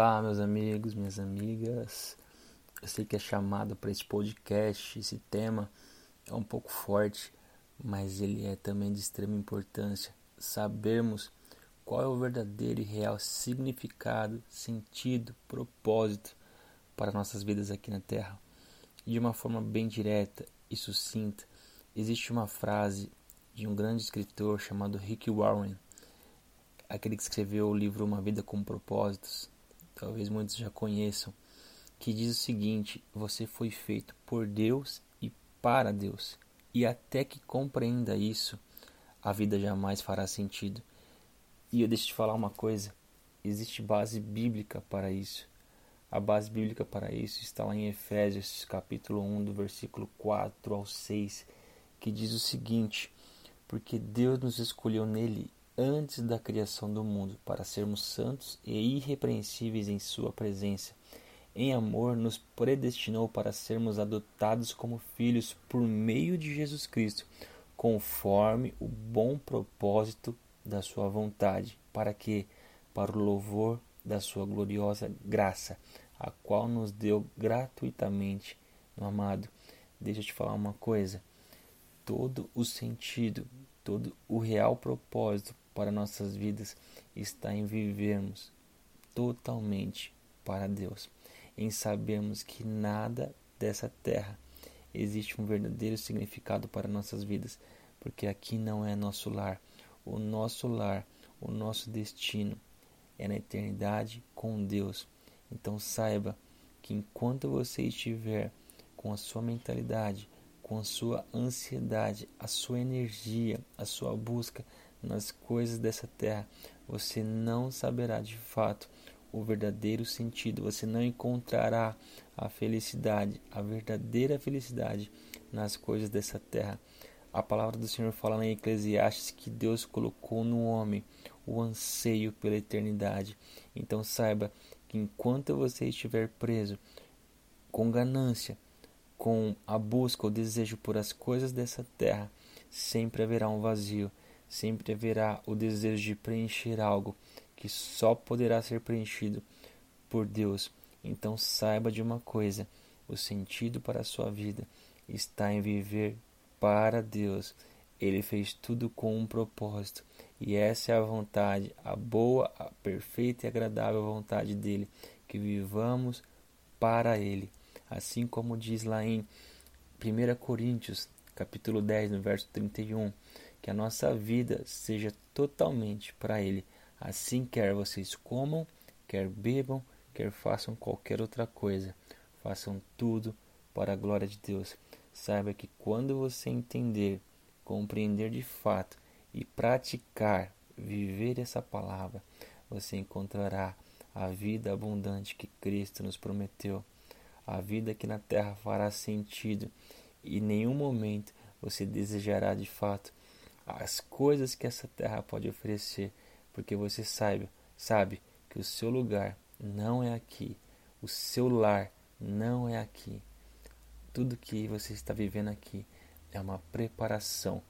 Olá, meus amigos, minhas amigas. Eu sei que é chamado para esse podcast, esse tema é um pouco forte, mas ele é também de extrema importância. Sabermos qual é o verdadeiro e real significado, sentido, propósito para nossas vidas aqui na Terra. E de uma forma bem direta e sucinta, existe uma frase de um grande escritor chamado Rick Warren, aquele que escreveu o livro Uma Vida com Propósitos, talvez muitos já conheçam, que diz o seguinte: você foi feito por Deus e para Deus. E até que compreenda isso, a vida jamais fará sentido. E eu deixo te falar uma coisa: existe base bíblica para isso. A base bíblica para isso está lá em Efésios, capítulo 1, do versículo 4 ao 6, que diz o seguinte: Porque Deus nos escolheu nele antes da criação do mundo para sermos santos e irrepreensíveis em Sua presença. Em amor, nos predestinou para sermos adotados como filhos por meio de Jesus Cristo, conforme o bom propósito da Sua vontade, para que, para o louvor da Sua gloriosa graça, a qual nos deu gratuitamente amado. Deixa eu te falar uma coisa: todo o sentido, todo o real propósito para nossas vidas está em vivermos totalmente para Deus, em sabermos que nada dessa terra existe um verdadeiro significado para nossas vidas, porque aqui não é nosso lar. O nosso lar, o nosso destino é na eternidade com Deus. Então saiba que enquanto você estiver com a sua mentalidade, com a sua ansiedade, a sua energia, a sua busca nas coisas dessa terra, você não saberá de fato o verdadeiro sentido, você não encontrará a felicidade, a verdadeira felicidade nas coisas dessa terra. A palavra do Senhor fala em Eclesiastes que Deus colocou no homem o anseio pela eternidade. Então saiba que enquanto você estiver preso com ganância, com a busca, o desejo por as coisas dessa terra, sempre haverá um vazio, sempre haverá o desejo de preencher algo que só poderá ser preenchido por Deus. Então saiba de uma coisa: o sentido para a sua vida está em viver para Deus. Ele fez tudo com um propósito, e essa é a vontade, a boa, a perfeita e agradável vontade dele, que vivamos para ele. Assim como diz lá em 1 Coríntios, capítulo 10, no verso 31, que a nossa vida seja totalmente para Ele. Assim, quer vocês comam, quer bebam, quer façam qualquer outra coisa, façam tudo para a glória de Deus. Saiba que quando você entender, compreender de fato e praticar, viver essa palavra, você encontrará a vida abundante que Cristo nos prometeu, a vida que na terra fará sentido e em nenhum momento você desejará de fato as coisas que essa terra pode oferecer, porque você sabe, sabe que o seu lugar não é aqui, o seu lar não é aqui. Tudo que você está vivendo aqui é uma preparação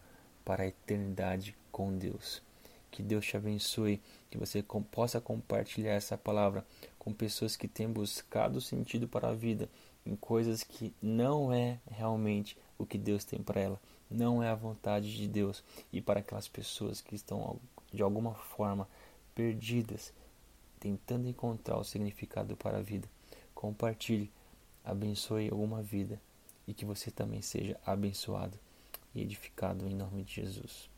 para a eternidade com Deus. Que Deus te abençoe, que você possa compartilhar essa palavra com pessoas que têm buscado sentido para a vida em coisas que não é realmente o que Deus tem para ela, não é a vontade de Deus. E para aquelas pessoas que estão de alguma forma perdidas, tentando encontrar o significado para a vida, compartilhe, abençoe alguma vida e que você também seja abençoado e edificado em nome de Jesus.